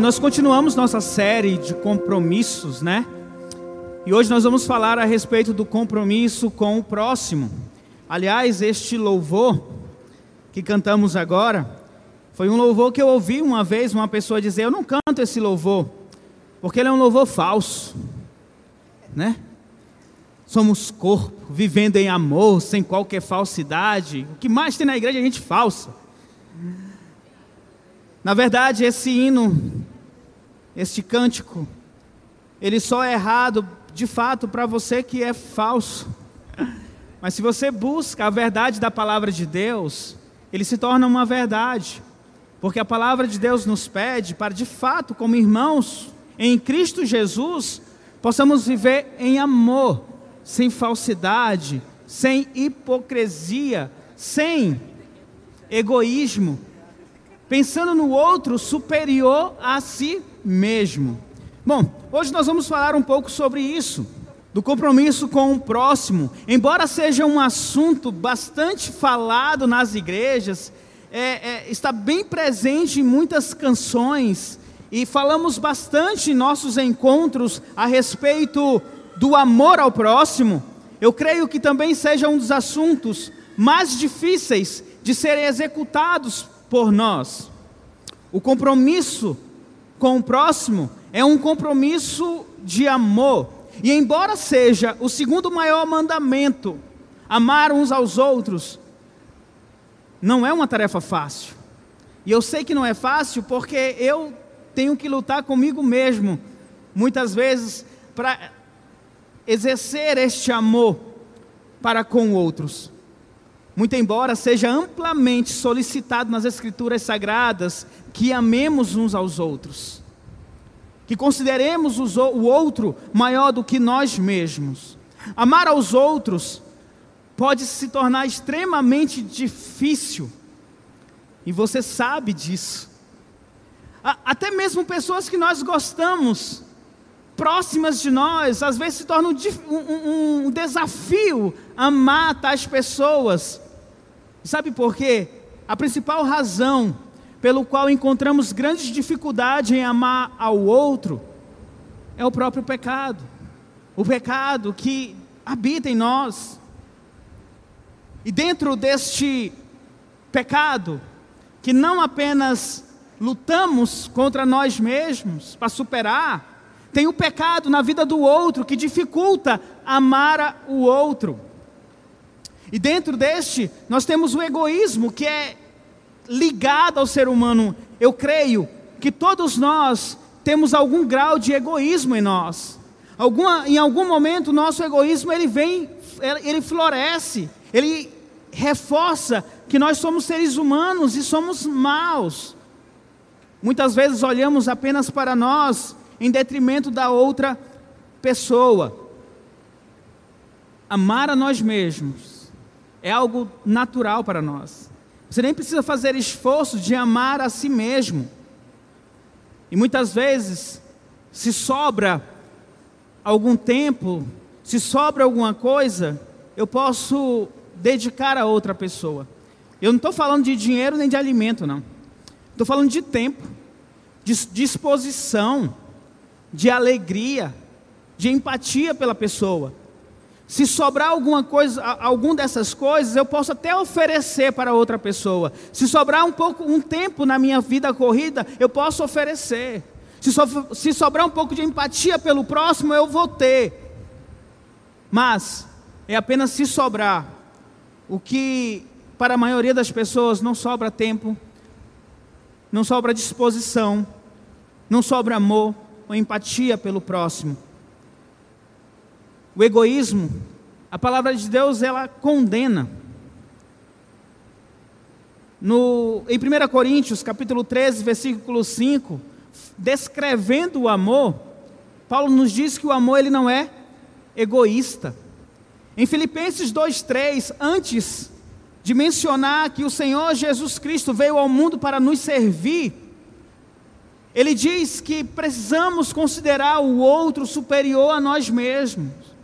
Nós continuamos nossa série de compromissos, né? E hoje nós vamos falar a respeito do compromisso com o próximo. Aliás, este louvor que cantamos agora foi um louvor que eu ouvi uma vez uma pessoa dizer: Eu não canto esse louvor, porque ele é um louvor falso, né? Somos corpo, vivendo em amor, sem qualquer falsidade. O que mais tem na igreja é gente falsa. Na verdade, esse hino, este cântico, ele só é errado de fato para você que é falso. Mas se você busca a verdade da palavra de Deus, ele se torna uma verdade. Porque a palavra de Deus nos pede para, de fato, como irmãos em Cristo Jesus, possamos viver em amor, sem falsidade, sem hipocrisia, sem egoísmo, pensando no outro superior a si mesmo. Bom, hoje nós vamos falar um pouco sobre isso, do compromisso com o próximo. Embora seja um assunto bastante falado nas igrejas, é, é, está bem presente em muitas canções, e falamos bastante em nossos encontros a respeito do amor ao próximo. Eu creio que também seja um dos assuntos mais difíceis de serem executados por nós. O compromisso com o próximo é um compromisso de amor. E embora seja o segundo maior mandamento, amar uns aos outros, não é uma tarefa fácil. E eu sei que não é fácil porque eu tenho que lutar comigo mesmo, muitas vezes, para exercer este amor para com outros. Muito embora seja amplamente solicitado nas Escrituras Sagradas que amemos uns aos outros, que consideremos o outro maior do que nós mesmos. Amar aos outros pode se tornar extremamente difícil, e você sabe disso. Até mesmo pessoas que nós gostamos, próximas de nós, às vezes se torna um, um, um desafio amar tais pessoas Sabe por quê? A principal razão pelo qual encontramos grandes dificuldade em amar ao outro é o próprio pecado. O pecado que habita em nós. E dentro deste pecado, que não apenas lutamos contra nós mesmos para superar, tem o pecado na vida do outro que dificulta amar o outro. E dentro deste, nós temos o egoísmo que é ligado ao ser humano. Eu creio que todos nós temos algum grau de egoísmo em nós. Alguma, em algum momento, nosso egoísmo ele vem, ele floresce, ele reforça que nós somos seres humanos e somos maus. Muitas vezes olhamos apenas para nós em detrimento da outra pessoa. Amar a nós mesmos é algo natural para nós. Você nem precisa fazer esforço de amar a si mesmo. E muitas vezes, se sobra algum tempo, se sobra alguma coisa, eu posso dedicar a outra pessoa. Eu não estou falando de dinheiro nem de alimento, não. Estou falando de tempo, de disposição, de alegria, de empatia pela pessoa. Se sobrar alguma coisa, algum dessas coisas, eu posso até oferecer para outra pessoa. Se sobrar um pouco, um tempo na minha vida corrida, eu posso oferecer. Se, so, se sobrar um pouco de empatia pelo próximo, eu vou ter. Mas é apenas se sobrar. O que para a maioria das pessoas não sobra tempo, não sobra disposição, não sobra amor ou empatia pelo próximo o egoísmo, a palavra de Deus ela condena. No, em 1 Coríntios, capítulo 13, versículo 5, descrevendo o amor, Paulo nos diz que o amor ele não é egoísta. Em Filipenses 2:3, antes de mencionar que o Senhor Jesus Cristo veio ao mundo para nos servir, ele diz que precisamos considerar o outro superior a nós mesmos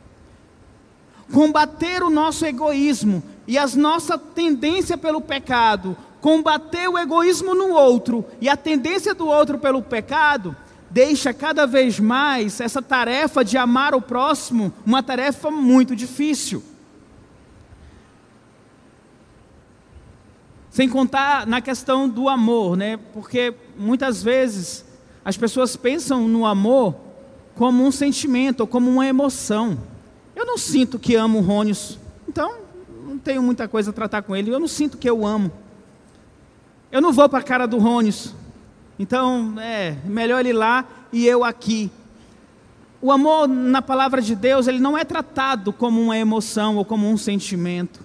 combater o nosso egoísmo e a nossa tendência pelo pecado, combater o egoísmo no outro e a tendência do outro pelo pecado, deixa cada vez mais essa tarefa de amar o próximo uma tarefa muito difícil. Sem contar na questão do amor, né? Porque muitas vezes as pessoas pensam no amor como um sentimento ou como uma emoção. Eu não sinto que amo o Rônios, então não tenho muita coisa a tratar com ele. Eu não sinto que eu amo. Eu não vou para a cara do Rônios, então é melhor ele lá e eu aqui. O amor na palavra de Deus, ele não é tratado como uma emoção ou como um sentimento.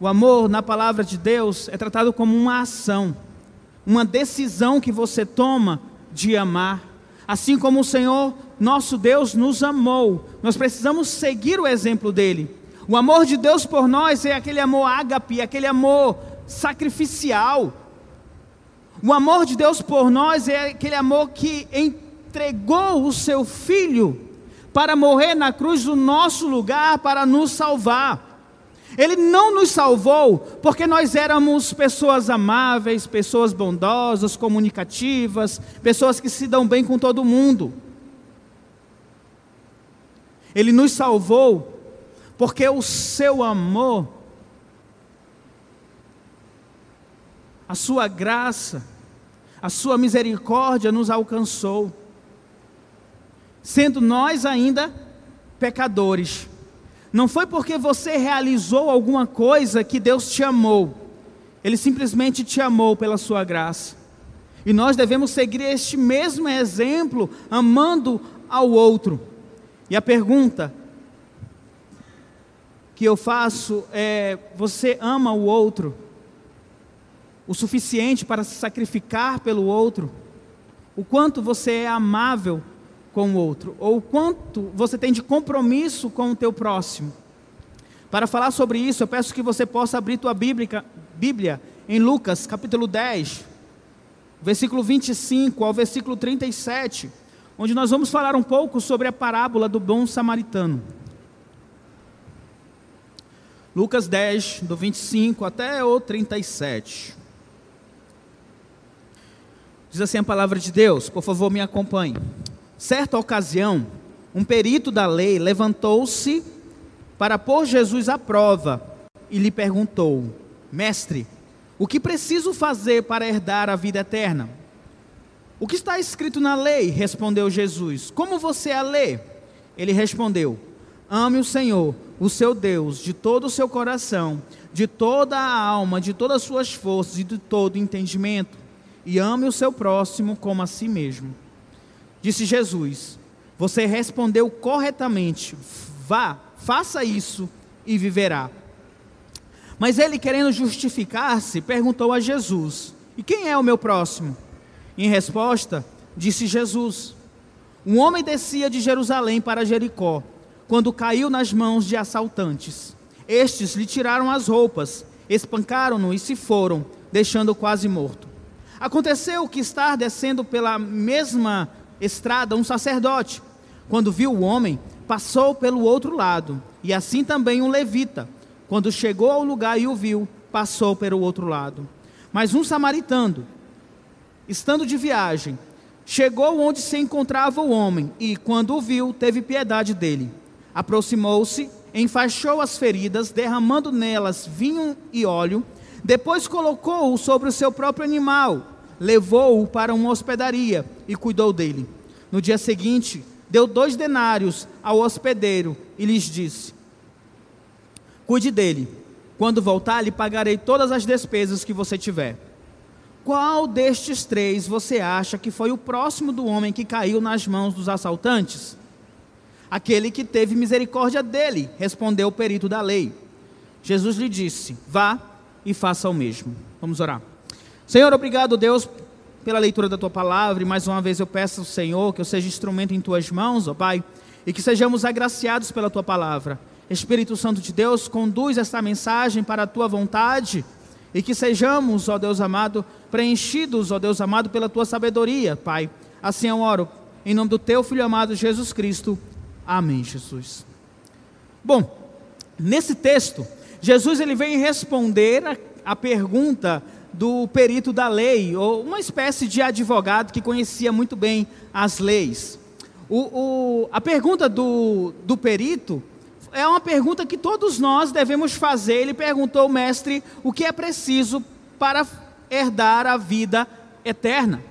O amor na palavra de Deus é tratado como uma ação, uma decisão que você toma de amar. Assim como o Senhor, nosso Deus, nos amou, nós precisamos seguir o exemplo dele. O amor de Deus por nós é aquele amor ágape, aquele amor sacrificial. O amor de Deus por nós é aquele amor que entregou o seu filho para morrer na cruz do nosso lugar para nos salvar. Ele não nos salvou porque nós éramos pessoas amáveis, pessoas bondosas, comunicativas, pessoas que se dão bem com todo mundo. Ele nos salvou porque o seu amor, a sua graça, a sua misericórdia nos alcançou, sendo nós ainda pecadores. Não foi porque você realizou alguma coisa que Deus te amou. Ele simplesmente te amou pela sua graça. E nós devemos seguir este mesmo exemplo, amando ao outro. E a pergunta que eu faço é: você ama o outro o suficiente para se sacrificar pelo outro? O quanto você é amável com o outro, ou quanto você tem de compromisso com o teu próximo. Para falar sobre isso, eu peço que você possa abrir tua Bíblia, Bíblia em Lucas, capítulo 10, versículo 25 ao versículo 37, onde nós vamos falar um pouco sobre a parábola do bom samaritano. Lucas 10, do 25 até o 37. Diz assim a palavra de Deus, por favor me acompanhe. Certa ocasião, um perito da lei levantou-se para pôr Jesus à prova e lhe perguntou: Mestre, o que preciso fazer para herdar a vida eterna? O que está escrito na lei? respondeu Jesus. Como você a lê? Ele respondeu: Ame o Senhor, o seu Deus, de todo o seu coração, de toda a alma, de todas as suas forças e de todo o entendimento, e ame o seu próximo como a si mesmo. Disse Jesus: Você respondeu corretamente. Vá, faça isso e viverá. Mas ele, querendo justificar-se, perguntou a Jesus: E quem é o meu próximo? Em resposta, disse Jesus: Um homem descia de Jerusalém para Jericó, quando caiu nas mãos de assaltantes. Estes lhe tiraram as roupas, espancaram-no e se foram, deixando-o quase morto. Aconteceu que estar descendo pela mesma estrada um sacerdote. Quando viu o homem, passou pelo outro lado, e assim também um levita. Quando chegou ao lugar e o viu, passou pelo outro lado. Mas um samaritano, estando de viagem, chegou onde se encontrava o homem, e quando o viu, teve piedade dele. Aproximou-se, enfaixou as feridas, derramando nelas vinho e óleo, depois colocou-o sobre o seu próprio animal levou-o para uma hospedaria e cuidou dele. No dia seguinte, deu dois denários ao hospedeiro e lhes disse: Cuide dele. Quando voltar, lhe pagarei todas as despesas que você tiver. Qual destes três você acha que foi o próximo do homem que caiu nas mãos dos assaltantes? Aquele que teve misericórdia dele, respondeu o perito da lei. Jesus lhe disse: Vá e faça o mesmo. Vamos orar. Senhor, obrigado, Deus, pela leitura da tua palavra. E mais uma vez eu peço ao Senhor que eu seja instrumento em tuas mãos, ó Pai, e que sejamos agraciados pela tua palavra. Espírito Santo de Deus, conduz esta mensagem para a tua vontade e que sejamos, ó Deus amado, preenchidos, ó Deus amado, pela tua sabedoria, Pai. Assim eu oro, em nome do teu filho amado Jesus Cristo. Amém, Jesus. Bom, nesse texto, Jesus ele vem responder a pergunta do perito da lei, ou uma espécie de advogado que conhecia muito bem as leis. O, o, a pergunta do, do perito é uma pergunta que todos nós devemos fazer. Ele perguntou ao mestre o que é preciso para herdar a vida eterna.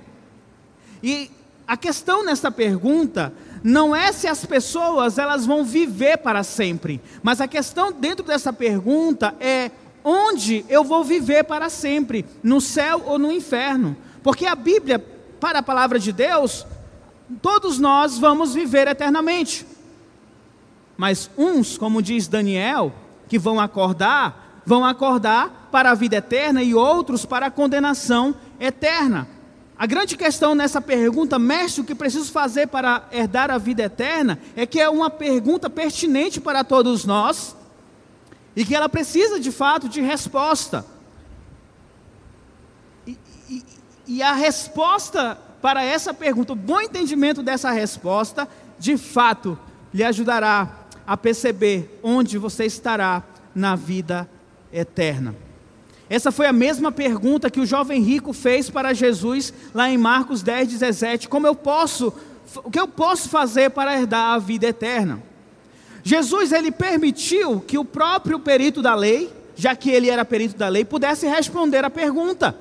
E a questão nessa pergunta não é se as pessoas elas vão viver para sempre, mas a questão dentro dessa pergunta é onde eu vou viver para sempre, no céu ou no inferno? Porque a Bíblia, para a palavra de Deus, todos nós vamos viver eternamente. Mas uns, como diz Daniel, que vão acordar, vão acordar para a vida eterna e outros para a condenação eterna. A grande questão nessa pergunta, mestre, o que preciso fazer para herdar a vida eterna, é que é uma pergunta pertinente para todos nós e que ela precisa de fato de resposta. E, e, e a resposta para essa pergunta, o bom entendimento dessa resposta, de fato, lhe ajudará a perceber onde você estará na vida eterna. Essa foi a mesma pergunta que o jovem rico fez para Jesus lá em Marcos 10, 17: Como eu posso, o que eu posso fazer para herdar a vida eterna? Jesus ele permitiu que o próprio perito da lei, já que ele era perito da lei, pudesse responder a pergunta: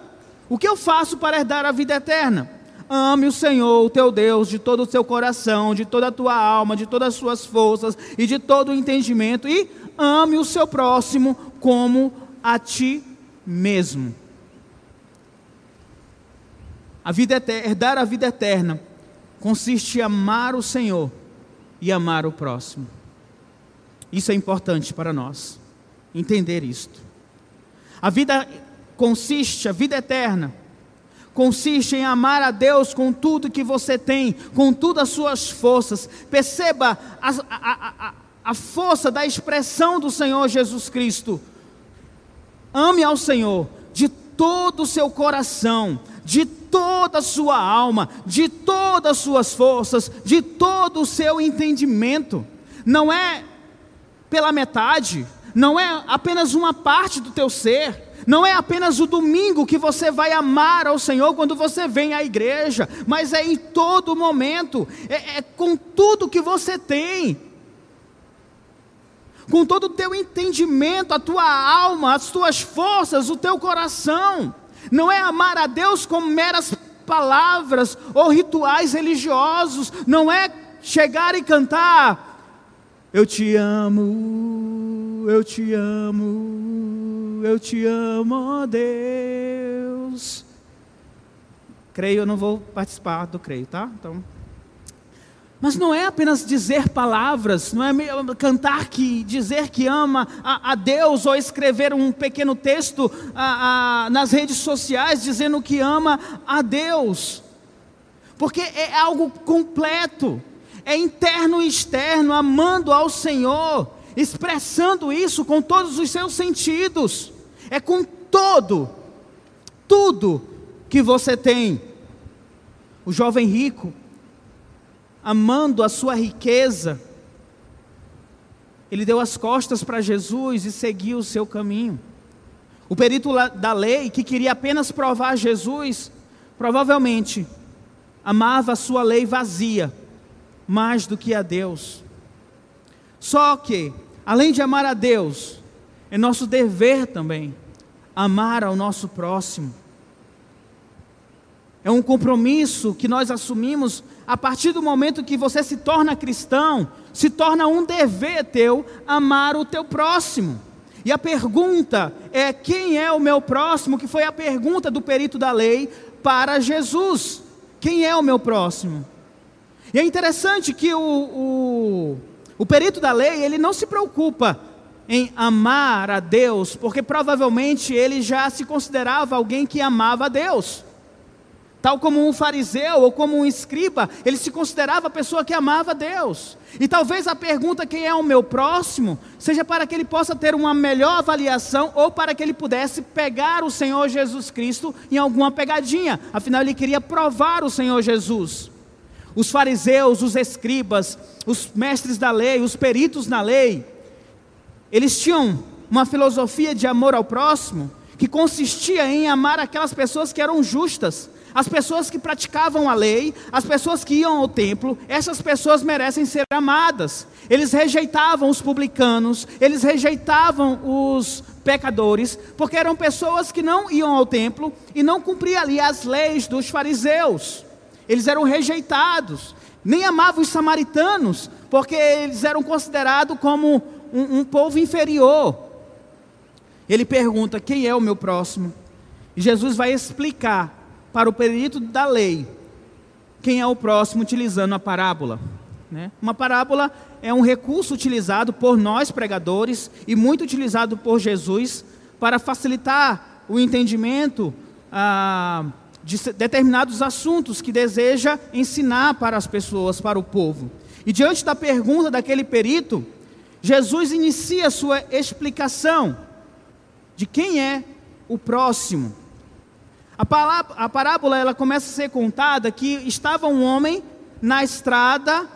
O que eu faço para herdar a vida eterna? Ame o Senhor, o teu Deus, de todo o seu coração, de toda a tua alma, de todas as suas forças e de todo o entendimento, e ame o seu próximo como a ti mesmo. A vida eterna, herdar a vida eterna consiste em amar o Senhor e amar o próximo. Isso é importante para nós, entender isto. A vida consiste, a vida eterna, consiste em amar a Deus com tudo que você tem, com todas as suas forças. Perceba a, a, a, a força da expressão do Senhor Jesus Cristo. Ame ao Senhor de todo o seu coração, de toda a sua alma, de todas as suas forças, de todo o seu entendimento. Não é pela metade, não é apenas uma parte do teu ser, não é apenas o domingo que você vai amar ao Senhor quando você vem à igreja, mas é em todo momento, é, é com tudo que você tem, com todo o teu entendimento, a tua alma, as tuas forças, o teu coração. Não é amar a Deus com meras palavras ou rituais religiosos, não é chegar e cantar. Eu te amo, eu te amo, eu te amo, ó Deus. Creio, eu não vou participar do creio, tá? Então, mas não é apenas dizer palavras, não é cantar que dizer que ama a, a Deus ou escrever um pequeno texto a, a, nas redes sociais dizendo que ama a Deus, porque é algo completo, é interno e externo, amando ao Senhor, expressando isso com todos os seus sentidos, é com todo, tudo que você tem. O jovem rico amando a sua riqueza, ele deu as costas para Jesus e seguiu o seu caminho. O perito da lei, que queria apenas provar Jesus, provavelmente amava a sua lei vazia mais do que a Deus. Só que, além de amar a Deus, é nosso dever também amar ao nosso próximo. É um compromisso que nós assumimos a partir do momento que você se torna cristão, se torna um dever teu amar o teu próximo. E a pergunta é: quem é o meu próximo? Que foi a pergunta do perito da lei para Jesus: quem é o meu próximo? E é interessante que o, o, o perito da lei ele não se preocupa em amar a Deus, porque provavelmente ele já se considerava alguém que amava a Deus. Tal como um fariseu ou como um escriba, ele se considerava a pessoa que amava Deus. E talvez a pergunta quem é o meu próximo seja para que ele possa ter uma melhor avaliação ou para que ele pudesse pegar o Senhor Jesus Cristo em alguma pegadinha. Afinal, ele queria provar o Senhor Jesus. Os fariseus, os escribas, os mestres da lei, os peritos na lei, eles tinham uma filosofia de amor ao próximo que consistia em amar aquelas pessoas que eram justas, as pessoas que praticavam a lei, as pessoas que iam ao templo, essas pessoas merecem ser amadas. Eles rejeitavam os publicanos, eles rejeitavam os pecadores, porque eram pessoas que não iam ao templo e não cumpriam ali as leis dos fariseus. Eles eram rejeitados, nem amavam os samaritanos, porque eles eram considerados como um, um povo inferior. Ele pergunta: quem é o meu próximo? E Jesus vai explicar para o perito da lei quem é o próximo utilizando a parábola. Né? Uma parábola é um recurso utilizado por nós pregadores e muito utilizado por Jesus para facilitar o entendimento ah, de determinados assuntos que deseja ensinar para as pessoas, para o povo. E diante da pergunta daquele perito, Jesus inicia sua explicação de quem é o próximo. A, parábola ela começa a ser contada que estava um homem na estrada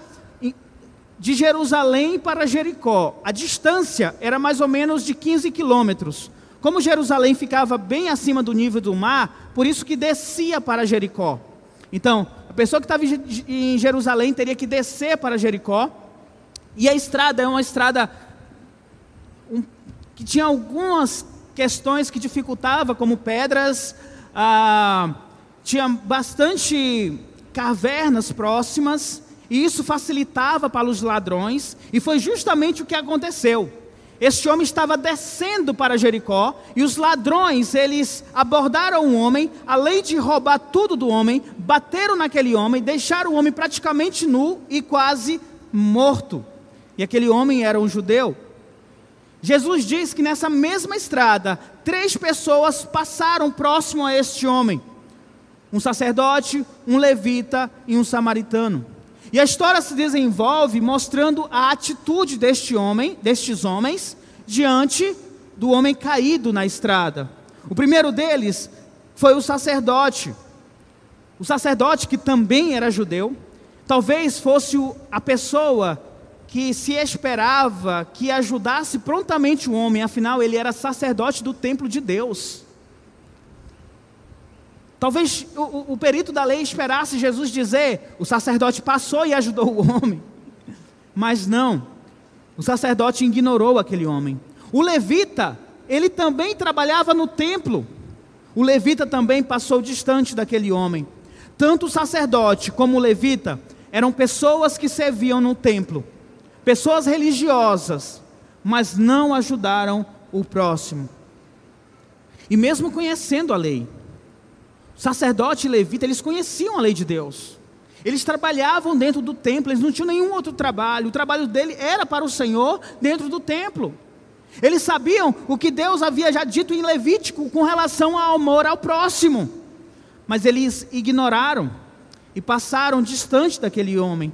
de Jerusalém para Jericó. A distância era mais ou menos de 15 quilômetros. Como Jerusalém ficava bem acima do nível do mar, por isso que descia para Jericó. Então, a pessoa que estava em Jerusalém teria que descer para Jericó. E a estrada é uma estrada que tinha algumas questões que dificultava, como pedras, ah, tinha bastante cavernas próximas, e isso facilitava para os ladrões, e foi justamente o que aconteceu. Este homem estava descendo para Jericó, e os ladrões, eles abordaram o homem, além de roubar tudo do homem, bateram naquele homem, deixaram o homem praticamente nu e quase morto. E aquele homem era um judeu. Jesus diz que nessa mesma estrada, três pessoas passaram próximo a este homem: um sacerdote, um levita e um samaritano. E a história se desenvolve mostrando a atitude deste homem, destes homens, diante do homem caído na estrada. O primeiro deles foi o sacerdote. O sacerdote que também era judeu, talvez fosse a pessoa que se esperava que ajudasse prontamente o homem, afinal ele era sacerdote do templo de Deus. Talvez o, o, perito da lei esperasse Jesus dizer: o sacerdote passou e ajudou o homem. Mas não, o sacerdote ignorou aquele homem. O levita, ele também trabalhava no templo. O levita também passou distante daquele homem. Tanto o sacerdote como o levita eram pessoas que serviam no templo pessoas religiosas, mas não ajudaram o próximo. E mesmo conhecendo a lei, sacerdote e levita, eles conheciam a lei de Deus. Eles trabalhavam dentro do templo, eles não tinham nenhum outro trabalho. O trabalho dele era para o Senhor dentro do templo. Eles sabiam o que Deus havia já dito em Levítico com relação ao amor ao próximo. Mas eles ignoraram e passaram distante daquele homem.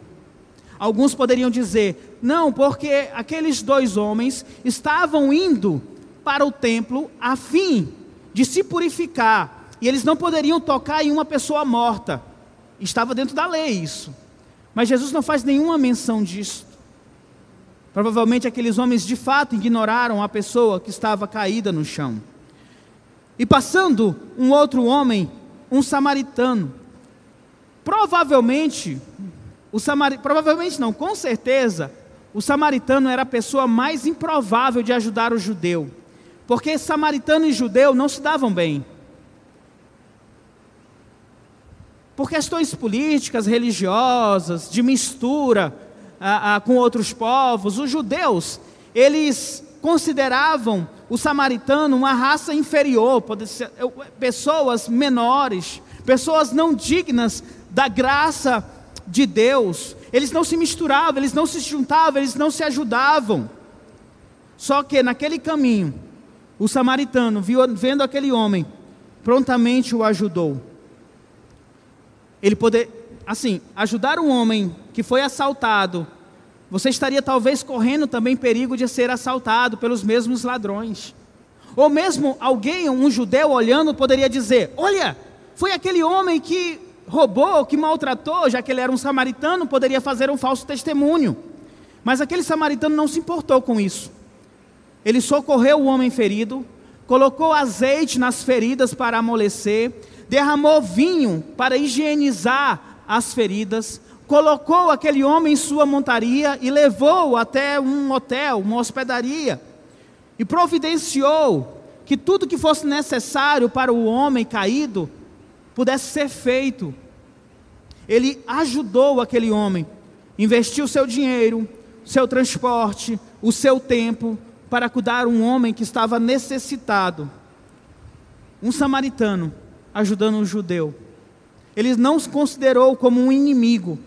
Alguns poderiam dizer: não, porque aqueles dois homens estavam indo para o templo a fim de se purificar, e eles não poderiam tocar em uma pessoa morta. Estava dentro da lei isso. Mas Jesus não faz nenhuma menção disso. Provavelmente aqueles homens de fato ignoraram a pessoa que estava caída no chão. E passando um outro homem, um samaritano, provavelmente o samari... Provavelmente não, com certeza, o samaritano era a pessoa mais improvável de ajudar o judeu, porque samaritano e judeu não se davam bem. Por questões políticas, religiosas, de mistura com outros povos, os judeus, eles consideravam o samaritano uma raça inferior, ser, pessoas menores, pessoas não dignas da graça de Deus, eles não se misturavam, eles não se juntavam, eles não se ajudavam. Só que naquele caminho, o samaritano, vendo aquele homem, prontamente o ajudou. Ele poder, assim, ajudar um homem que foi assaltado, você estaria talvez correndo também perigo de ser assaltado pelos mesmos ladrões. Ou mesmo alguém, um judeu olhando, poderia dizer: Olha, foi aquele homem que roubou, que maltratou, já que ele era um samaritano, poderia fazer um falso testemunho. Mas aquele samaritano não se importou com isso. Ele socorreu o homem ferido, colocou azeite nas feridas para amolecer, derramou vinho para higienizar as feridas, colocou aquele homem em sua montaria e levou até um hotel, uma hospedaria, e providenciou que tudo que fosse necessário para o homem caído pudesse ser feito. Ele ajudou aquele homem, investiu seu dinheiro, seu transporte, o seu tempo para cuidar um homem que estava necessitado. Um samaritano ajudando um judeu. Ele não se considerou como um inimigo,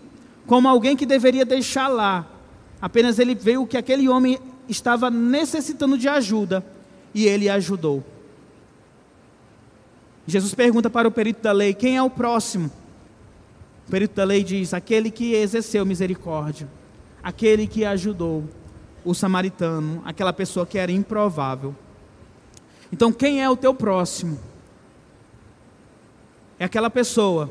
como alguém que deveria deixar lá. Apenas ele viu que aquele homem estava necessitando de ajuda e ele ajudou. Jesus pergunta para o perito da lei: quem é o próximo? O perito da lei diz: aquele que exerceu misericórdia, aquele que ajudou o samaritano, aquela pessoa que era improvável. Então, quem é o teu próximo? É aquela pessoa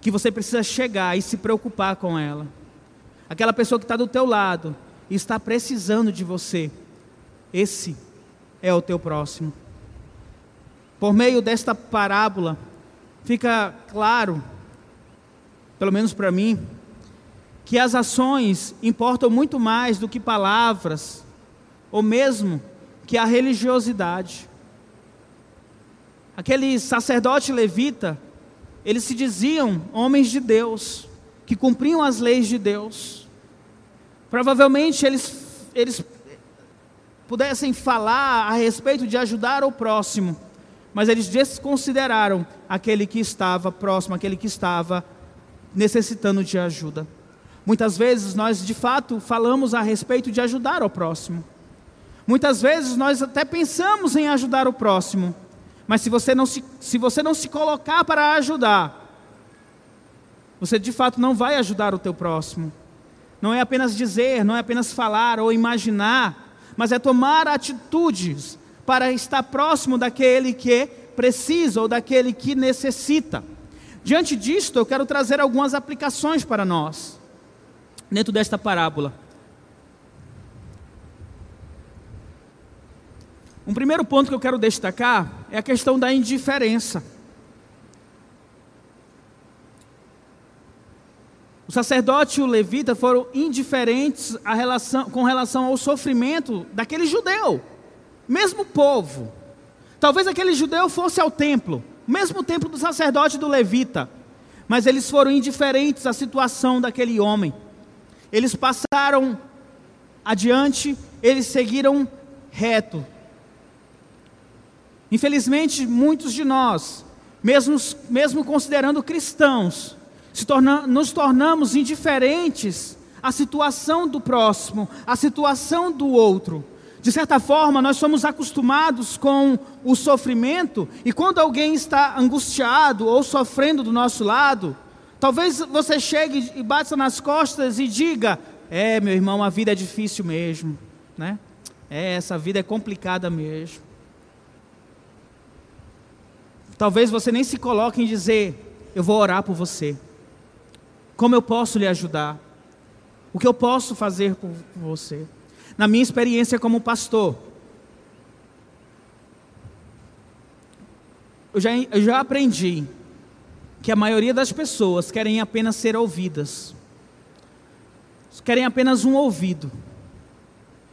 que você precisa chegar e se preocupar com ela. Aquela pessoa que está do teu lado e está precisando de você. Esse é o teu próximo. Por meio desta parábola, fica claro, pelo menos para mim, que as ações importam muito mais do que palavras, ou mesmo que a religiosidade. Aquele sacerdote levita, eles se diziam homens de Deus, que cumpriam as leis de Deus. Provavelmente eles, eles pudessem falar a respeito de ajudar o próximo, mas eles desconsideraram aquele que estava próximo, aquele que estava necessitando de ajuda. Muitas vezes nós de fato falamos a respeito de ajudar o próximo. Muitas vezes nós até pensamos em ajudar o próximo, mas se você não se, se, você não se colocar para ajudar, você de fato não vai ajudar o teu próximo. Não é apenas dizer, não é apenas falar ou imaginar, mas é tomar atitudes para estar próximo daquele que precisa ou daquele que necessita. Diante disto, eu quero trazer algumas aplicações para nós, dentro desta parábola. Um primeiro ponto que eu quero destacar é a questão da indiferença. O sacerdote e o levita foram indiferentes relação, com relação ao sofrimento daquele judeu mesmo povo. Talvez aquele judeu fosse ao templo, mesmo templo do sacerdote e do levita, mas eles foram indiferentes à situação daquele homem. Eles passaram adiante, eles seguiram reto. Infelizmente, muitos de nós, mesmo, mesmo considerando cristãos, se torna, nos tornamos indiferentes à situação do próximo, à situação do outro. De certa forma, nós somos acostumados com o sofrimento, e quando alguém está angustiado ou sofrendo do nosso lado, talvez você chegue e bata nas costas e diga: É, meu irmão, a vida é difícil mesmo, né? É, essa vida é complicada mesmo. Talvez você nem se coloque em dizer: Eu vou orar por você. Como eu posso lhe ajudar? O que eu posso fazer por você? na minha experiência como pastor, eu já, eu já aprendi que a maioria das pessoas querem apenas ser ouvidas, querem apenas um ouvido,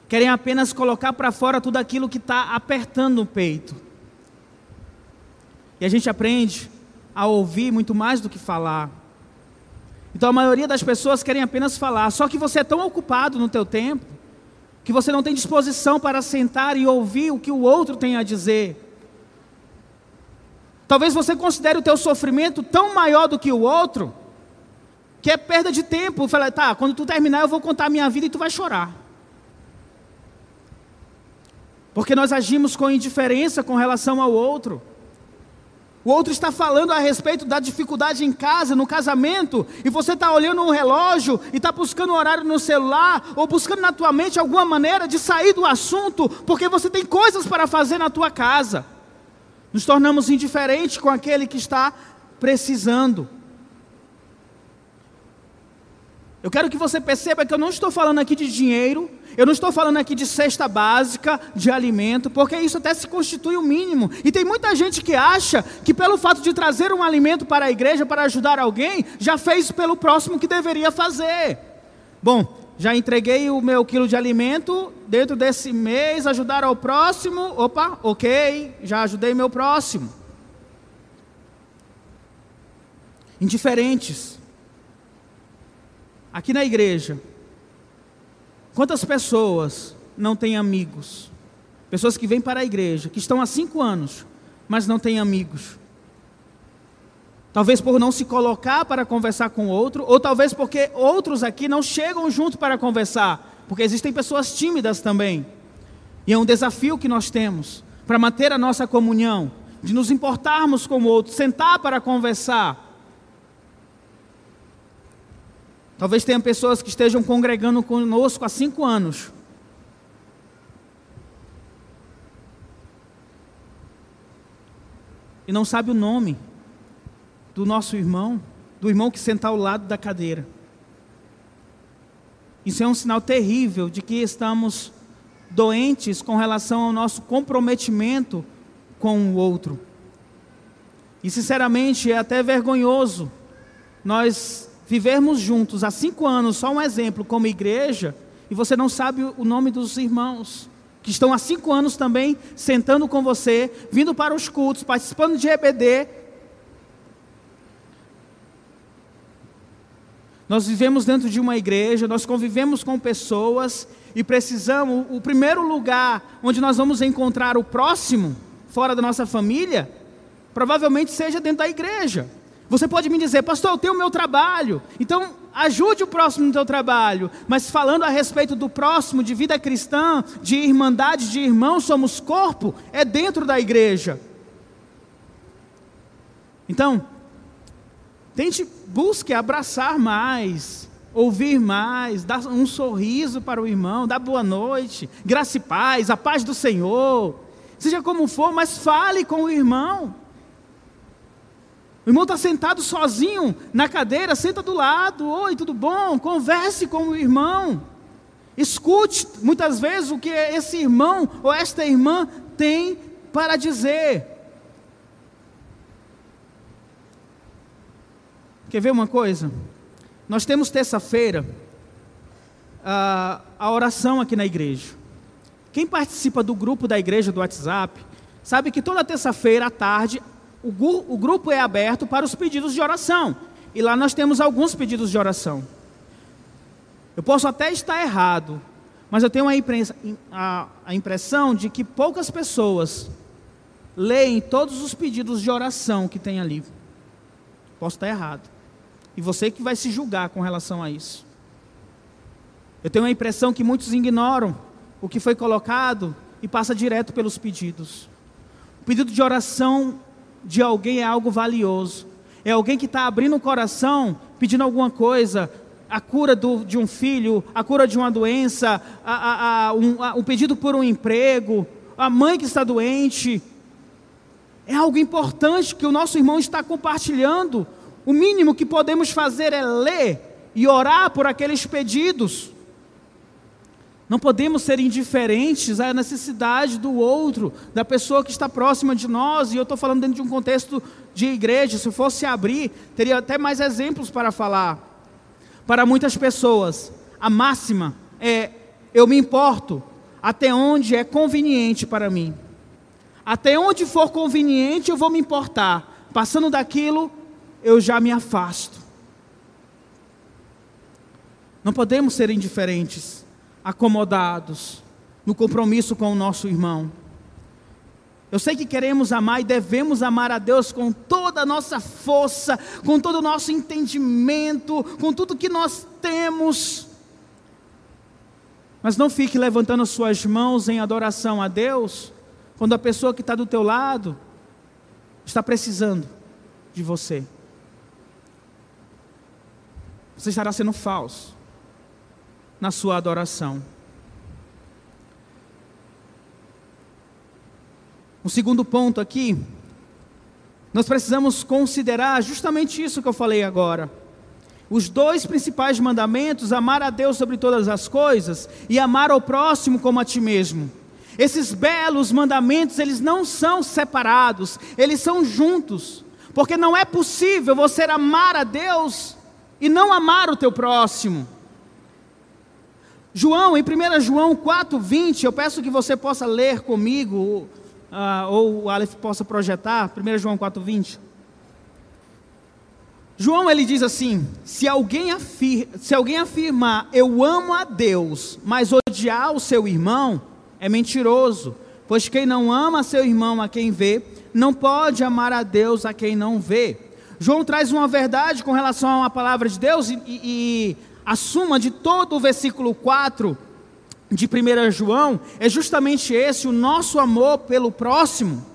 querem apenas colocar para fora tudo aquilo que está apertando o peito. E a gente aprende a ouvir muito mais do que falar. Então a maioria das pessoas querem apenas falar, só que você é tão ocupado no teu tempo que você não tem disposição para sentar e ouvir o que o outro tem a dizer. Talvez você considere o teu sofrimento tão maior do que o outro, que é perda de tempo. Fala, tá, quando tu terminar eu vou contar a minha vida e tu vai chorar. Porque nós agimos com indiferença com relação ao outro. O outro está falando a respeito da dificuldade em casa, no casamento, e você está olhando um relógio e está buscando um horário no celular, ou buscando na tua mente alguma maneira de sair do assunto, porque você tem coisas para fazer na tua casa. Nos tornamos indiferentes com aquele que está precisando. Eu quero que você perceba que eu não estou falando aqui de dinheiro, eu não estou falando aqui de cesta básica, de alimento, porque isso até se constitui o mínimo. E tem muita gente que acha que pelo fato de trazer um alimento para a igreja para ajudar alguém, já fez pelo próximo que deveria fazer. Bom, já entreguei o meu quilo de alimento, dentro desse mês ajudar ao próximo, opa, ok, já ajudei meu próximo. Indiferentes. Aqui na igreja, quantas pessoas não têm amigos? Pessoas que vêm para a igreja, que estão há cinco anos, mas não têm amigos. Talvez por não se colocar para conversar com outro, ou talvez porque outros aqui não chegam junto para conversar, porque existem pessoas tímidas também. E é um desafio que nós temos para manter a nossa comunhão, de nos importarmos com o outro, sentar para conversar. Talvez tenha pessoas que estejam congregando conosco há cinco anos. E não sabe o nome do nosso irmão, do irmão que senta ao lado da cadeira. Isso é um sinal terrível de que estamos doentes com relação ao nosso comprometimento com o outro. E sinceramente é até vergonhoso nós vivermos juntos há cinco anos, só um exemplo, como igreja, e você não sabe o nome dos irmãos que estão há cinco anos também sentando com você, vindo para os cultos, participando de EBD, Nós vivemos dentro de uma igreja, nós convivemos com pessoas e precisamos, o primeiro lugar onde nós vamos encontrar o próximo, fora da nossa família, provavelmente seja dentro da igreja. Você pode me dizer, pastor, eu tenho o meu trabalho, então ajude o próximo no teu trabalho. Mas falando a respeito do próximo, de vida cristã, de irmandade, de irmãos, somos corpo, é dentro da igreja. Então, Tente, busque abraçar mais, ouvir mais, dar um sorriso para o irmão, dar boa noite, graça e paz, a paz do Senhor. Seja como for, mas fale com o irmão. O irmão está sentado sozinho na cadeira, senta do lado, oi, tudo bom? Converse com o irmão. Escute muitas vezes o que esse irmão ou esta irmã tem para dizer. Quer ver uma coisa? Nós temos terça-feira a, a oração aqui na igreja. Quem participa do grupo da igreja do WhatsApp sabe que toda terça-feira à tarde o, o grupo é aberto para os pedidos de oração. E lá nós temos alguns pedidos de oração. Eu posso até estar errado, mas eu tenho a, a impressão de que poucas pessoas leem todos os pedidos de oração que tem ali. Posso estar errado. E você que vai se julgar com relação a isso. Eu tenho a impressão que muitos ignoram o que foi colocado e passa direto pelos pedidos. O pedido de oração de alguém é algo valioso. É alguém que está abrindo o coração, pedindo alguma coisa, a cura do, de um filho, a cura de uma doença, a, a, a, um, a, um pedido por um emprego, a mãe que está doente. É algo importante que o nosso irmão está compartilhando o mínimo que podemos fazer é ler e orar por aqueles pedidos. Não podemos ser indiferentes à necessidade do outro, da pessoa que está próxima de nós, e eu estou falando dentro de um contexto de igreja. Se fosse abrir, teria até mais exemplos para falar. Para muitas pessoas, a máxima é: eu me importo até onde é conveniente para mim. Até onde for conveniente, eu vou me importar. Passando daquilo, eu já me afasto. Não podemos ser indiferentes, acomodados no compromisso com o nosso irmão. Eu sei que queremos amar e devemos amar a Deus com toda a nossa força, com todo o nosso entendimento, com tudo que nós temos. Mas não fique levantando as suas mãos em adoração a Deus, quando a pessoa que está do teu lado está precisando de você você estará sendo falso na sua adoração. O segundo ponto aqui, nós precisamos considerar justamente isso que eu falei agora. Os dois principais mandamentos, amar a Deus sobre todas as coisas e amar ao próximo como a ti mesmo. Esses belos mandamentos, eles não são separados, eles são juntos. Porque não é possível você amar a Deus e não amar o teu próximo. João, em 1 João 4,20, eu peço que você possa ler comigo, uh, ou o Aleph possa projetar, 1 João 4,20. João ele diz assim: se alguém, afir, se alguém afirmar eu amo a Deus, mas odiar o seu irmão, é mentiroso, pois quem não ama seu irmão a quem vê, não pode amar a Deus a quem não vê. João traz uma verdade com relação à palavra de Deus e, e, e a suma de todo o versículo 4 de 1 João é justamente esse, o nosso amor pelo próximo.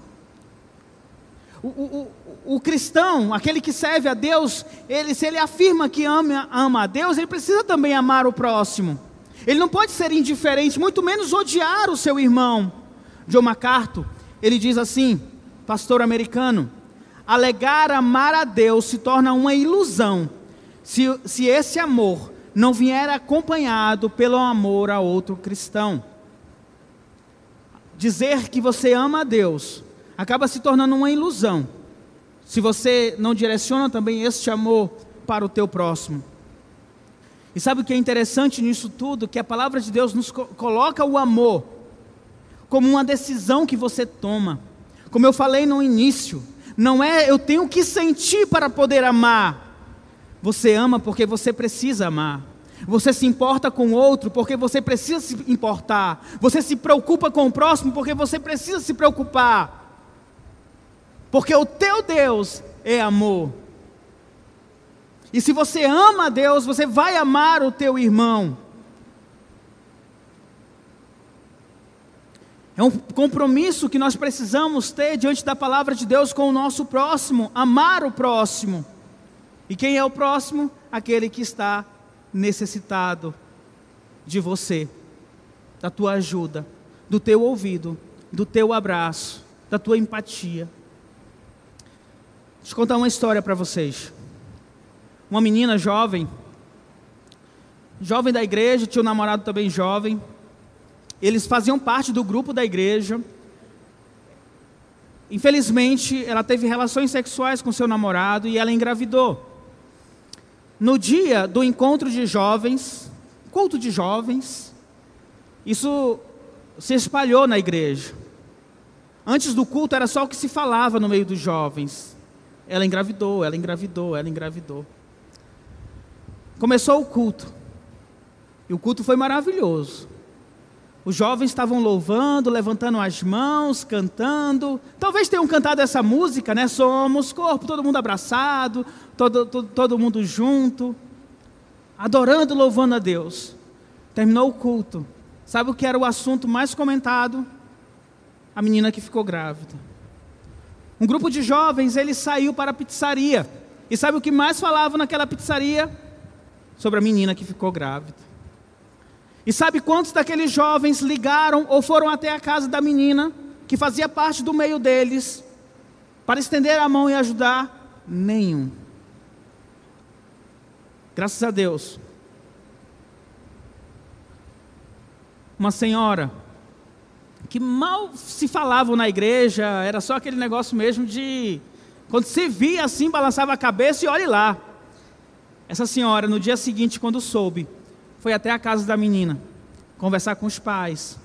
O, o, o, cristão, aquele que serve a Deus, ele, se ele afirma que ama, ama a Deus, ele precisa também amar o próximo. Ele não pode ser indiferente, muito menos odiar o seu irmão. John MacArthur, ele diz assim, pastor americano, alegar amar a Deus se torna uma ilusão, se, se esse amor não vier acompanhado pelo amor a outro cristão. Dizer que você ama a Deus acaba se tornando uma ilusão, se você não direciona também este amor para o teu próximo. E sabe o que é interessante nisso tudo? Que a palavra de Deus nos coloca o amor como uma decisão que você toma. Como eu falei no início, não é eu tenho que sentir para poder amar. Você ama porque você precisa amar. Você se importa com o outro porque você precisa se importar. Você se preocupa com o próximo porque você precisa se preocupar. Porque o teu Deus é amor. E se você ama a Deus, você vai amar o teu irmão. É um compromisso que nós precisamos ter diante da palavra de Deus com o nosso próximo, amar o próximo. E quem é o próximo? Aquele que está necessitado de você, da tua ajuda, do teu ouvido, do teu abraço, da tua empatia. Deixa eu contar uma história para vocês uma menina jovem, jovem da igreja, tinha um namorado também jovem. Eles faziam parte do grupo da igreja. Infelizmente, ela teve relações sexuais com seu namorado e ela engravidou. No dia do encontro de jovens, culto de jovens, isso se espalhou na igreja. Antes do culto era só o que se falava no meio dos jovens. Ela engravidou, ela engravidou, ela engravidou. Começou o culto. E o culto foi maravilhoso. Os jovens estavam louvando, levantando as mãos, cantando. Talvez tenham cantado essa música, né? Somos corpo, todo mundo abraçado, todo, todo, todo mundo junto, adorando, louvando a Deus. Terminou o culto. Sabe o que era o assunto mais comentado? A menina que ficou grávida. Um grupo de jovens, ele saiu para a pizzaria. E sabe o que mais falavam naquela pizzaria? sobre a menina que ficou grávida. E sabe quantos daqueles jovens ligaram ou foram até a casa da menina, que fazia parte do meio deles, para estender a mão e ajudar? Nenhum. Graças a Deus. Uma senhora que mal se falavam na igreja, era só aquele negócio mesmo de quando se via assim, balançava a cabeça e olhe lá. Essa senhora, no dia seguinte, quando soube, foi até a casa da menina, conversar com os pais,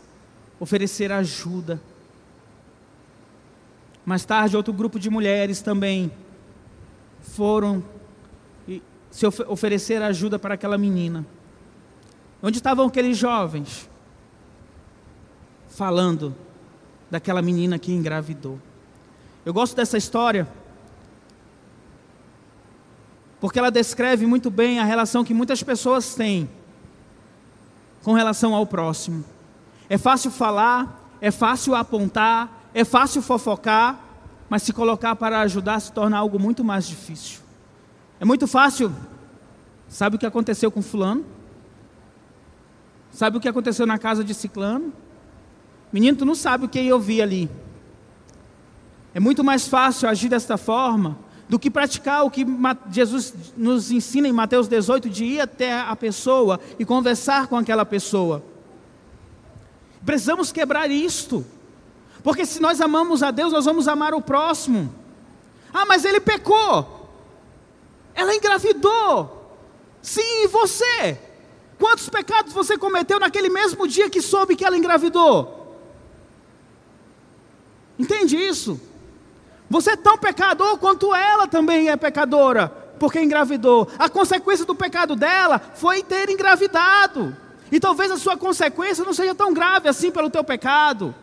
oferecer ajuda. Mais tarde, outro grupo de mulheres também foram se oferecer ajuda para aquela menina. Onde estavam aqueles jovens? Falando daquela menina que engravidou. Eu gosto dessa história porque ela descreve muito bem a relação que muitas pessoas têm com relação ao próximo. É fácil falar, é fácil apontar, é fácil fofocar, mas se colocar para ajudar se torna algo muito mais difícil. É muito fácil. Sabe o que aconteceu com fulano? Sabe o que aconteceu na casa de ciclano? Menino, tu não sabe o que eu vi ali. É muito mais fácil agir desta forma do que praticar o que Jesus nos ensina em Mateus 18, de ir até a pessoa e conversar com aquela pessoa. Precisamos quebrar isto, porque se nós amamos a Deus, nós vamos amar o próximo. Ah, mas ele pecou, ela engravidou, sim, e você? Quantos pecados você cometeu naquele mesmo dia que soube que ela engravidou? Entende isso? Você é tão pecador quanto ela também é pecadora, porque engravidou. A consequência do pecado dela foi ter engravidado. E talvez a sua consequência não seja tão grave assim pelo teu pecado.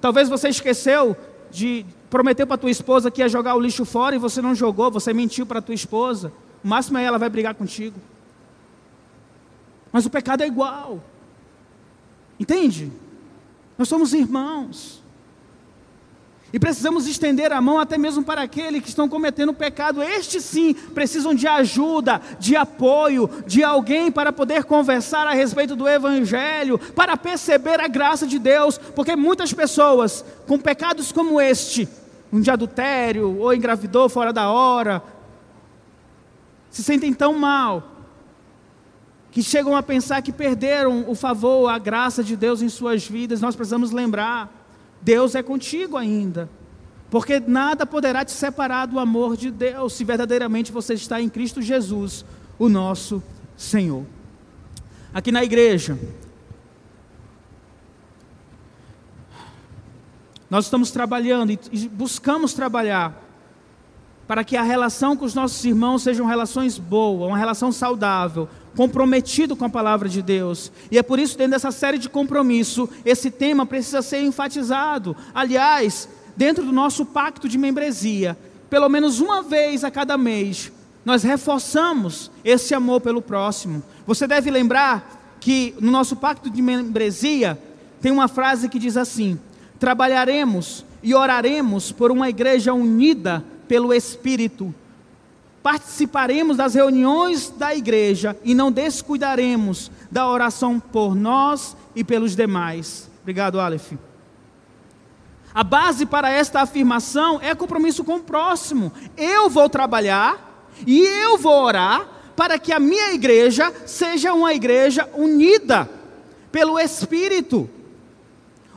Talvez você esqueceu de prometer para tua esposa que ia jogar o lixo fora e você não jogou, você mentiu para tua esposa. O máximo é ela vai brigar contigo. Mas o pecado é igual. Entende? Nós somos irmãos. E precisamos estender a mão até mesmo para aqueles que estão cometendo pecado. Estes sim precisam de ajuda, de apoio, de alguém para poder conversar a respeito do Evangelho, para perceber a graça de Deus, porque muitas pessoas com pecados como este, um de adultério, ou engravidou fora da hora, se sentem tão mal, que chegam a pensar que perderam o favor, a graça de Deus em suas vidas. Nós precisamos lembrar Deus é contigo ainda. Porque nada poderá te separar do amor de Deus se verdadeiramente você está em Cristo Jesus, o nosso Senhor. Aqui na igreja, nós estamos trabalhando e buscamos trabalhar para que a relação com os nossos irmãos sejam relações boas, uma relação saudável, comprometido com a palavra de Deus. E é por isso, dentro dessa série de compromisso, esse tema precisa ser enfatizado. Aliás, dentro do nosso pacto de membresia, pelo menos uma vez a cada mês, nós reforçamos esse amor pelo próximo. Você deve lembrar que no nosso pacto de membresia tem uma frase que diz assim: trabalharemos e oraremos por uma igreja unida pelo Espírito. Participaremos das reuniões da igreja e não descuidaremos da oração por nós e pelos demais. Obrigado, Aleph. A base para esta afirmação é compromisso com o próximo. Eu vou trabalhar e eu vou orar para que a minha igreja seja uma igreja unida pelo Espírito.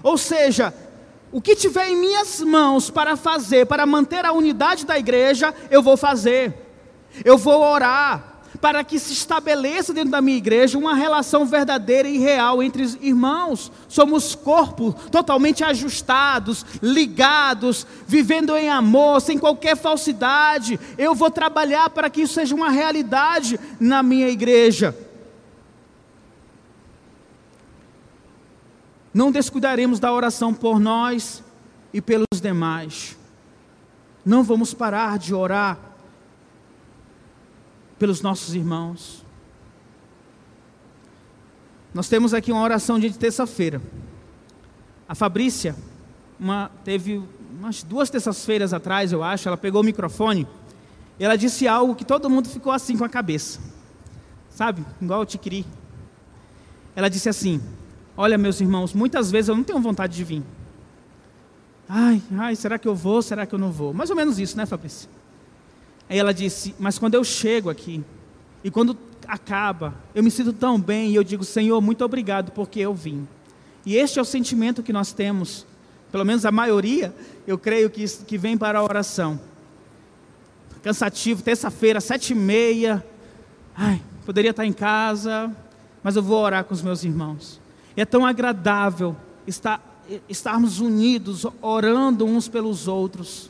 Ou seja, o que tiver em minhas mãos para fazer, para manter a unidade da igreja, eu vou fazer. Eu vou orar para que se estabeleça dentro da minha igreja uma relação verdadeira e real entre os irmãos. Somos corpo totalmente ajustados, ligados, vivendo em amor, sem qualquer falsidade. Eu vou trabalhar para que isso seja uma realidade na minha igreja. Não descuidaremos da oração por nós e pelos demais. Não vamos parar de orar pelos nossos irmãos. Nós temos aqui uma oração de terça-feira. A Fabrícia uma, teve umas duas terças-feiras atrás, eu acho, ela pegou o microfone e ela disse algo que todo mundo ficou assim com a cabeça. Sabe? Igual o Tiquiri. Ela disse assim: Olha, meus irmãos, muitas vezes eu não tenho vontade de vir. Ai, ai, será que eu vou? Será que eu não vou? Mais ou menos isso, né, Fabrício? Aí ela disse: Mas quando eu chego aqui, e quando acaba, eu me sinto tão bem e eu digo: Senhor, muito obrigado porque eu vim. E este é o sentimento que nós temos, pelo menos a maioria, eu creio que, que vem para a oração. Cansativo, terça-feira, sete e meia. Ai, poderia estar em casa, mas eu vou orar com os meus irmãos. É tão agradável estar, estarmos unidos, orando uns pelos outros.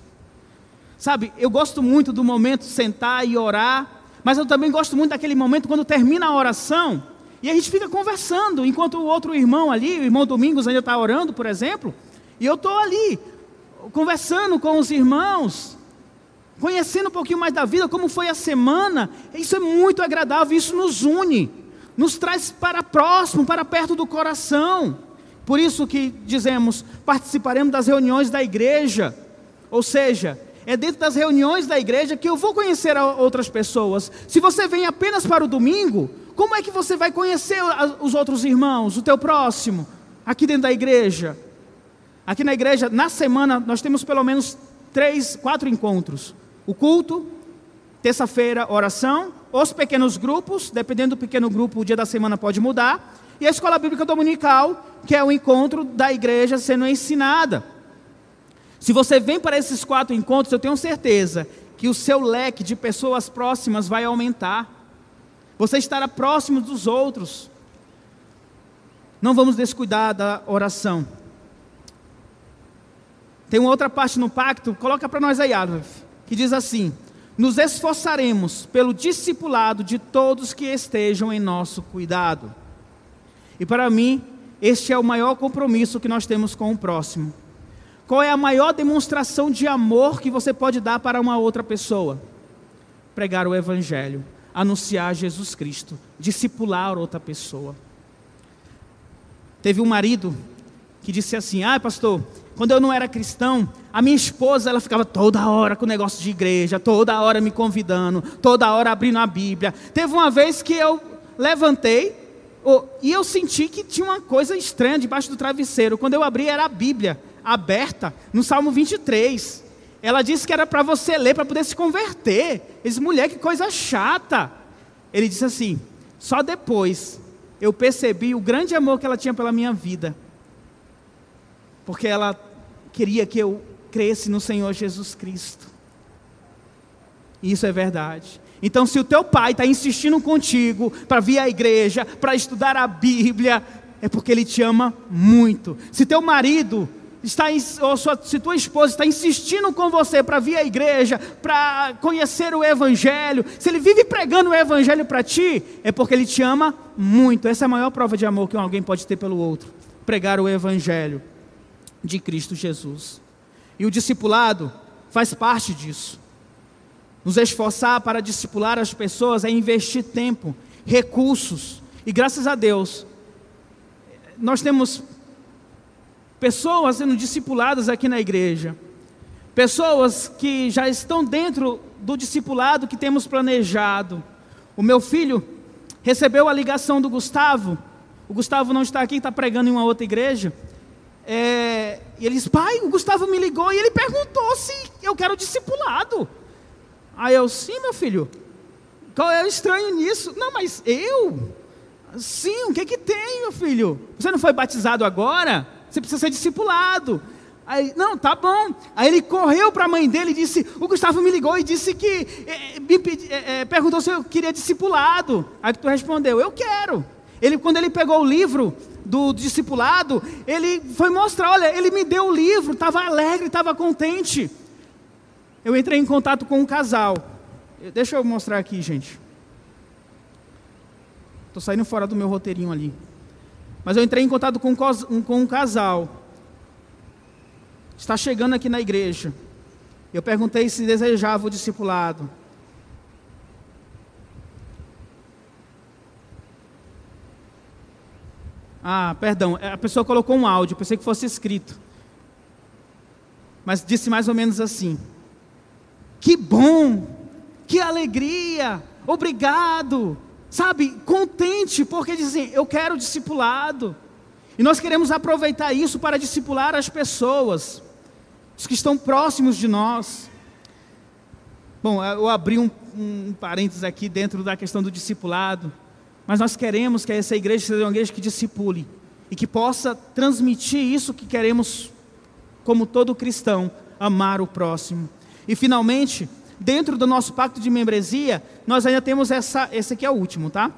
Sabe, eu gosto muito do momento sentar e orar, mas eu também gosto muito daquele momento quando termina a oração e a gente fica conversando, enquanto o outro irmão ali, o irmão Domingos ainda está orando, por exemplo, e eu estou ali, conversando com os irmãos, conhecendo um pouquinho mais da vida, como foi a semana, isso é muito agradável, isso nos une nos traz para próximo, para perto do coração. Por isso que dizemos, participaremos das reuniões da igreja. Ou seja, é dentro das reuniões da igreja que eu vou conhecer outras pessoas. Se você vem apenas para o domingo, como é que você vai conhecer os outros irmãos, o teu próximo, aqui dentro da igreja? Aqui na igreja, na semana, nós temos pelo menos três, quatro encontros: o culto, Terça-feira, oração. Os pequenos grupos, dependendo do pequeno grupo, o dia da semana pode mudar. E a escola bíblica dominical, que é o encontro da igreja sendo ensinada. Se você vem para esses quatro encontros, eu tenho certeza que o seu leque de pessoas próximas vai aumentar. Você estará próximo dos outros. Não vamos descuidar da oração. Tem uma outra parte no pacto, coloca para nós aí, Adolf, que diz assim: Nos esforçaremos pelo discipulado de todos que estejam em nosso cuidado. E para mim, este é o maior compromisso que nós temos com o próximo. Qual é a maior demonstração de amor que você pode dar para uma outra pessoa? Pregar o Evangelho, anunciar Jesus Cristo, discipular outra pessoa. Teve um marido que disse assim: Ah, pastor, quando eu não era cristão, a minha esposa ela ficava toda hora com o negócio de igreja, toda hora me convidando, toda hora abrindo a Bíblia. Teve uma vez que eu levantei oh, e eu senti que tinha uma coisa estranha debaixo do travesseiro. Quando eu abri, era a Bíblia aberta no Salmo 23. Ela disse que era para você ler para poder se converter. Esse mulher, que coisa chata. Ele disse assim: só depois eu percebi o grande amor que ela tinha pela minha vida. Porque ela queria que eu cresce no Senhor Jesus Cristo. Isso é verdade. Então, se o teu pai está insistindo contigo para vir à igreja, para estudar a Bíblia, é porque ele te ama muito. Se teu marido está, ou sua, se tua esposa está insistindo com você para vir à igreja, para conhecer o Evangelho, se ele vive pregando o Evangelho para ti, é porque ele te ama muito. Essa é a maior prova de amor que alguém pode ter pelo outro. Pregar o Evangelho de Cristo Jesus. E o discipulado faz parte disso. Nos esforçar para discipular as pessoas é investir tempo, recursos. E graças a Deus, nós temos pessoas sendo discipuladas aqui na igreja, pessoas que já estão dentro do discipulado que temos planejado. O meu filho recebeu a ligação do Gustavo, o Gustavo não está aqui, está pregando em uma outra igreja. É, e ele disse: Pai, o Gustavo me ligou e ele perguntou se eu quero discipulado. Aí eu, sim, meu filho, qual é o estranho nisso? Não, mas eu? Sim, o que que tem, meu filho? Você não foi batizado agora? Você precisa ser discipulado. Aí, não, tá bom. Aí ele correu para a mãe dele e disse: O Gustavo me ligou e disse que é, me é, perguntou se eu queria discipulado. Aí tu respondeu: Eu quero. Ele, quando ele pegou o livro do discipulado, ele foi mostrar: Olha, ele me deu o livro, estava alegre, estava contente. Eu entrei em contato com um casal. Deixa eu mostrar aqui, gente. Estou saindo fora do meu roteirinho ali. Mas eu entrei em contato com um, com um casal. Está chegando aqui na igreja. Eu perguntei se desejava o discipulado. Ah, perdão, a pessoa colocou um áudio, pensei que fosse escrito. Mas disse mais ou menos assim: Que bom, que alegria, obrigado, sabe, contente, porque dizem, eu quero discipulado. E nós queremos aproveitar isso para discipular as pessoas, os que estão próximos de nós. Bom, eu abri um, um parênteses aqui dentro da questão do discipulado, mas nós queremos que essa igreja seja uma igreja que discipule e que possa transmitir isso que queremos, como todo cristão, amar o próximo. E finalmente, dentro do nosso pacto de membresia, nós ainda temos essa, esse aqui é o último, tá?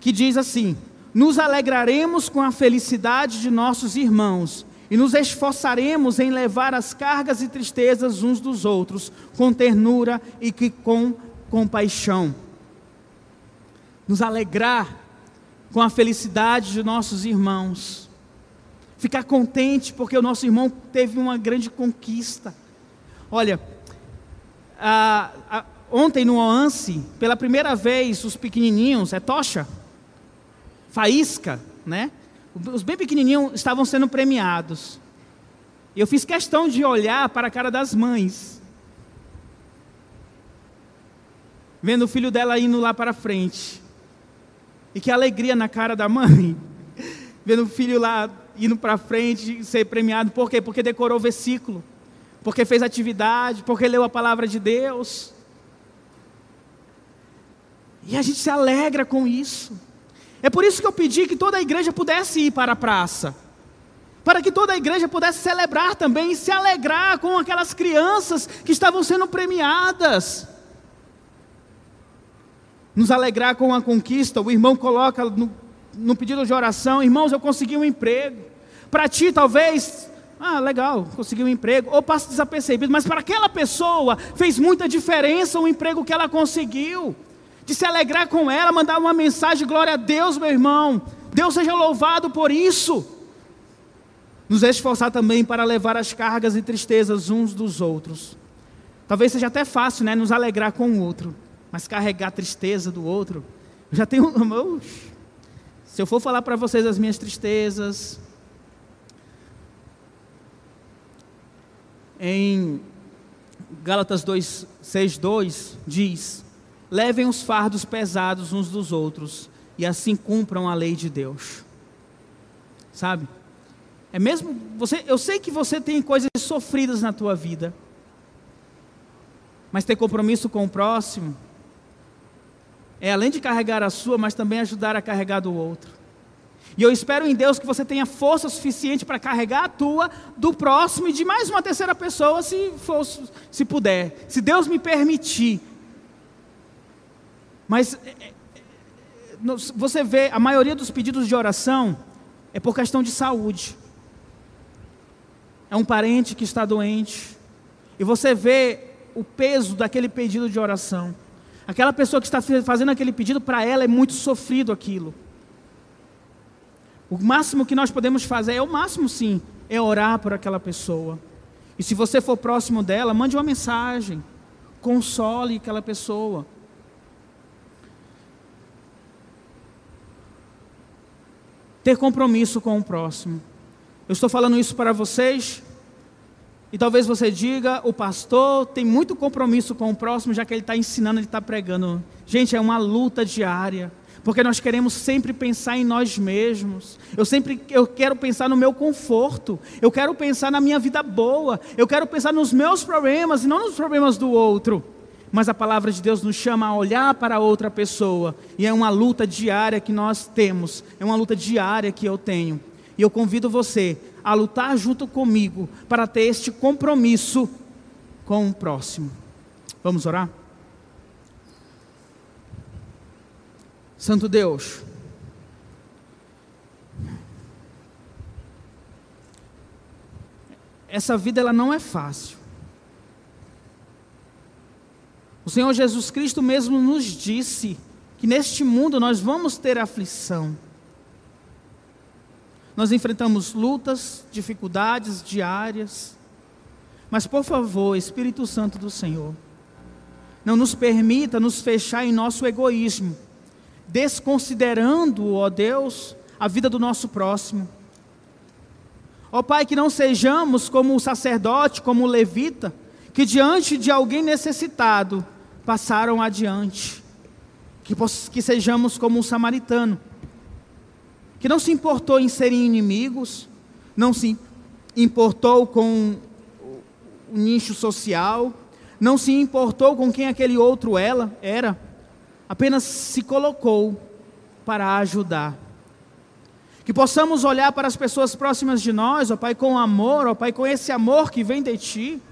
Que diz assim: Nos alegraremos com a felicidade de nossos irmãos e nos esforçaremos em levar as cargas e tristezas uns dos outros com ternura e que com compaixão. Nos alegrar com a felicidade de nossos irmãos. Ficar contente porque o nosso irmão teve uma grande conquista. Olha, ah, ah, ontem no OANSE, pela primeira vez, os pequenininhos, é tocha, faísca, né? Os bem pequenininhos estavam sendo premiados. Eu fiz questão de olhar para a cara das mães, vendo o filho dela indo lá para frente. E que alegria na cara da mãe, vendo o filho lá indo para frente ser premiado. Por quê? Porque decorou o versículo porque fez atividade, porque leu a palavra de Deus. E a gente se alegra com isso. É por isso que eu pedi que toda a igreja pudesse ir para a praça. Para que toda a igreja pudesse celebrar também e se alegrar com aquelas crianças que estavam sendo premiadas. Nos alegrar com a conquista. O irmão coloca no, no pedido de oração: Irmãos, eu consegui um emprego. Para ti, talvez, ah, legal, conseguiu um emprego, ou passa desapercebido, mas para aquela pessoa fez muita diferença o emprego que ela conseguiu de se alegrar com ela, mandar uma mensagem, glória a Deus, meu irmão. Deus seja louvado por isso. Nos esforçar também para levar as cargas e tristezas uns dos outros. Talvez seja até fácil, né, nos alegrar com o outro, mas carregar a tristeza do outro. Eu já tenho, se eu for falar para vocês as minhas tristezas, em Gálatas 2, 6, 2 diz: levem os fardos pesados uns dos outros e assim cumpram a lei de Deus. Sabe? É mesmo você, eu sei que você tem coisas sofridas na tua vida. Mas ter compromisso com o próximo é além de carregar a sua, mas também ajudar a carregar do outro. E eu espero em Deus que você tenha força suficiente para carregar a tua, do próximo e de mais uma terceira pessoa, se, for, se puder. Se Deus me permitir, mas é, é, você vê, a maioria dos pedidos de oração é por questão de saúde. É um parente que está doente. E você vê o peso daquele pedido de oração. Aquela pessoa que está fazendo aquele pedido, para ela é muito sofrido aquilo. O máximo que nós podemos fazer, é o máximo sim, é orar por aquela pessoa. E se você for próximo dela, mande uma mensagem. Console aquela pessoa. ter compromisso com o próximo. Eu estou falando isso para vocês, e talvez você diga: o pastor tem muito compromisso com o próximo, já que ele está ensinando, ele está pregando. Gente, é uma luta diária, porque nós queremos sempre pensar em nós mesmos. Eu sempre eu quero pensar no meu conforto, eu quero pensar na minha vida boa, eu quero pensar nos meus problemas e não nos problemas do outro. Mas a palavra de Deus nos chama a olhar para outra pessoa, e é uma luta diária que nós temos, é uma luta diária que eu tenho. E eu convido você a lutar junto comigo para ter este compromisso com o próximo. Vamos orar? Santo Deus, essa vida ela não é fácil. O Senhor Jesus Cristo mesmo nos disse que neste mundo nós vamos ter aflição. Nós enfrentamos lutas, dificuldades diárias. Mas por favor, Espírito Santo do Senhor, não nos permita nos fechar em nosso egoísmo, desconsiderando, ó Deus, a vida do nosso próximo. Ó Pai, que não sejamos como o sacerdote, como o levita, que diante de alguém necessitado, passaram adiante. Que, que sejamos como um samaritano, que não se importou em serem inimigos, não se importou com o nicho social, não se importou com quem aquele outro ela era, apenas se colocou para ajudar. Que possamos olhar para as pessoas próximas de nós, ó Pai, com amor, ó Pai, com esse amor que vem de Ti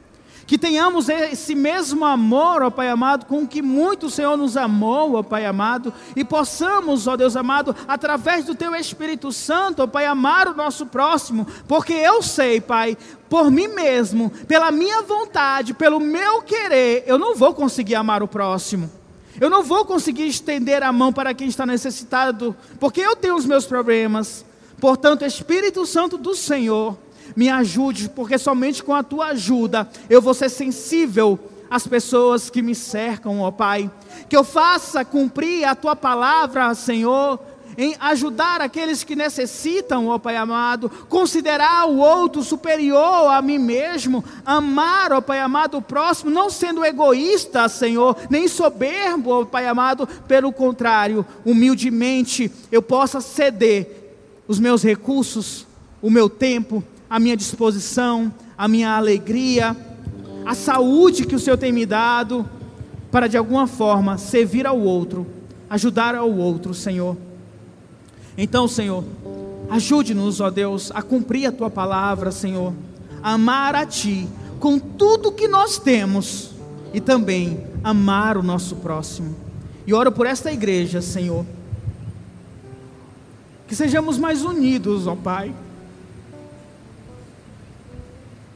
que tenhamos esse mesmo amor, ó Pai amado, com que muito o Senhor nos amou, ó Pai amado, e possamos, ó Deus amado, através do Teu Espírito Santo, ó Pai, amar o nosso próximo, porque eu sei, Pai, por mim mesmo, pela minha vontade, pelo meu querer, eu não vou conseguir amar o próximo. Eu não vou conseguir estender a mão para quem está necessitado, porque eu tenho os meus problemas. Portanto, Espírito Santo do Senhor, me ajude, porque somente com a tua ajuda eu vou ser sensível às pessoas que me cercam, ó Pai. Que eu faça cumprir a tua palavra, Senhor, em ajudar aqueles que necessitam, ó Pai amado, considerar o outro superior a mim mesmo, amar, ó Pai amado, o próximo, não sendo egoísta, Senhor, nem soberbo, ó Pai amado, pelo contrário, humildemente eu possa ceder os meus recursos, o meu tempo, a minha disposição, a minha alegria, a saúde que o Senhor tem me dado, para de alguma forma servir ao outro, ajudar ao outro, Senhor. Então, Senhor, ajude-nos, ó Deus, a cumprir a tua palavra, Senhor, a amar a ti com tudo que nós temos e também amar o nosso próximo. E oro por esta igreja, Senhor, que sejamos mais unidos, ó Pai.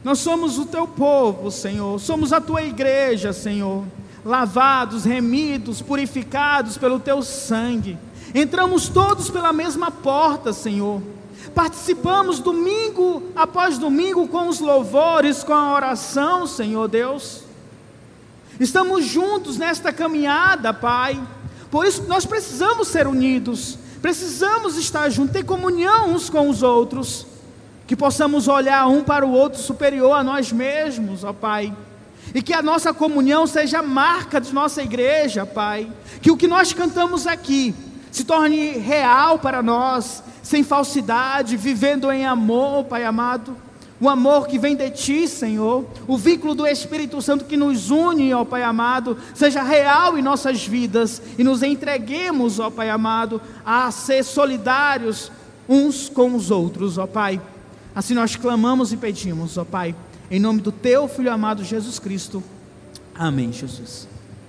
Nós somos o teu povo, Senhor, somos a tua igreja, Senhor, lavados, remidos, purificados pelo teu sangue. Entramos todos pela mesma porta, Senhor. Participamos domingo após domingo com os louvores, com a oração, Senhor Deus. Estamos juntos nesta caminhada, Pai. Por isso nós precisamos ser unidos, precisamos estar juntos, ter comunhão uns com os outros, que possamos olhar um para o outro superior a nós mesmos, ó Pai. E que a nossa comunhão seja a marca de nossa igreja, Pai. Que o que nós cantamos aqui se torne real para nós, sem falsidade, vivendo em amor, Pai amado. O amor que vem de Ti, Senhor, o vínculo do Espírito Santo que nos une, ó Pai amado, seja real em nossas vidas e nos entreguemos, ó Pai amado, a ser solidários uns com os outros, ó Pai. Assim nós clamamos e pedimos, ó Pai, em nome do Teu Filho amado Jesus Cristo. Amém, Jesus.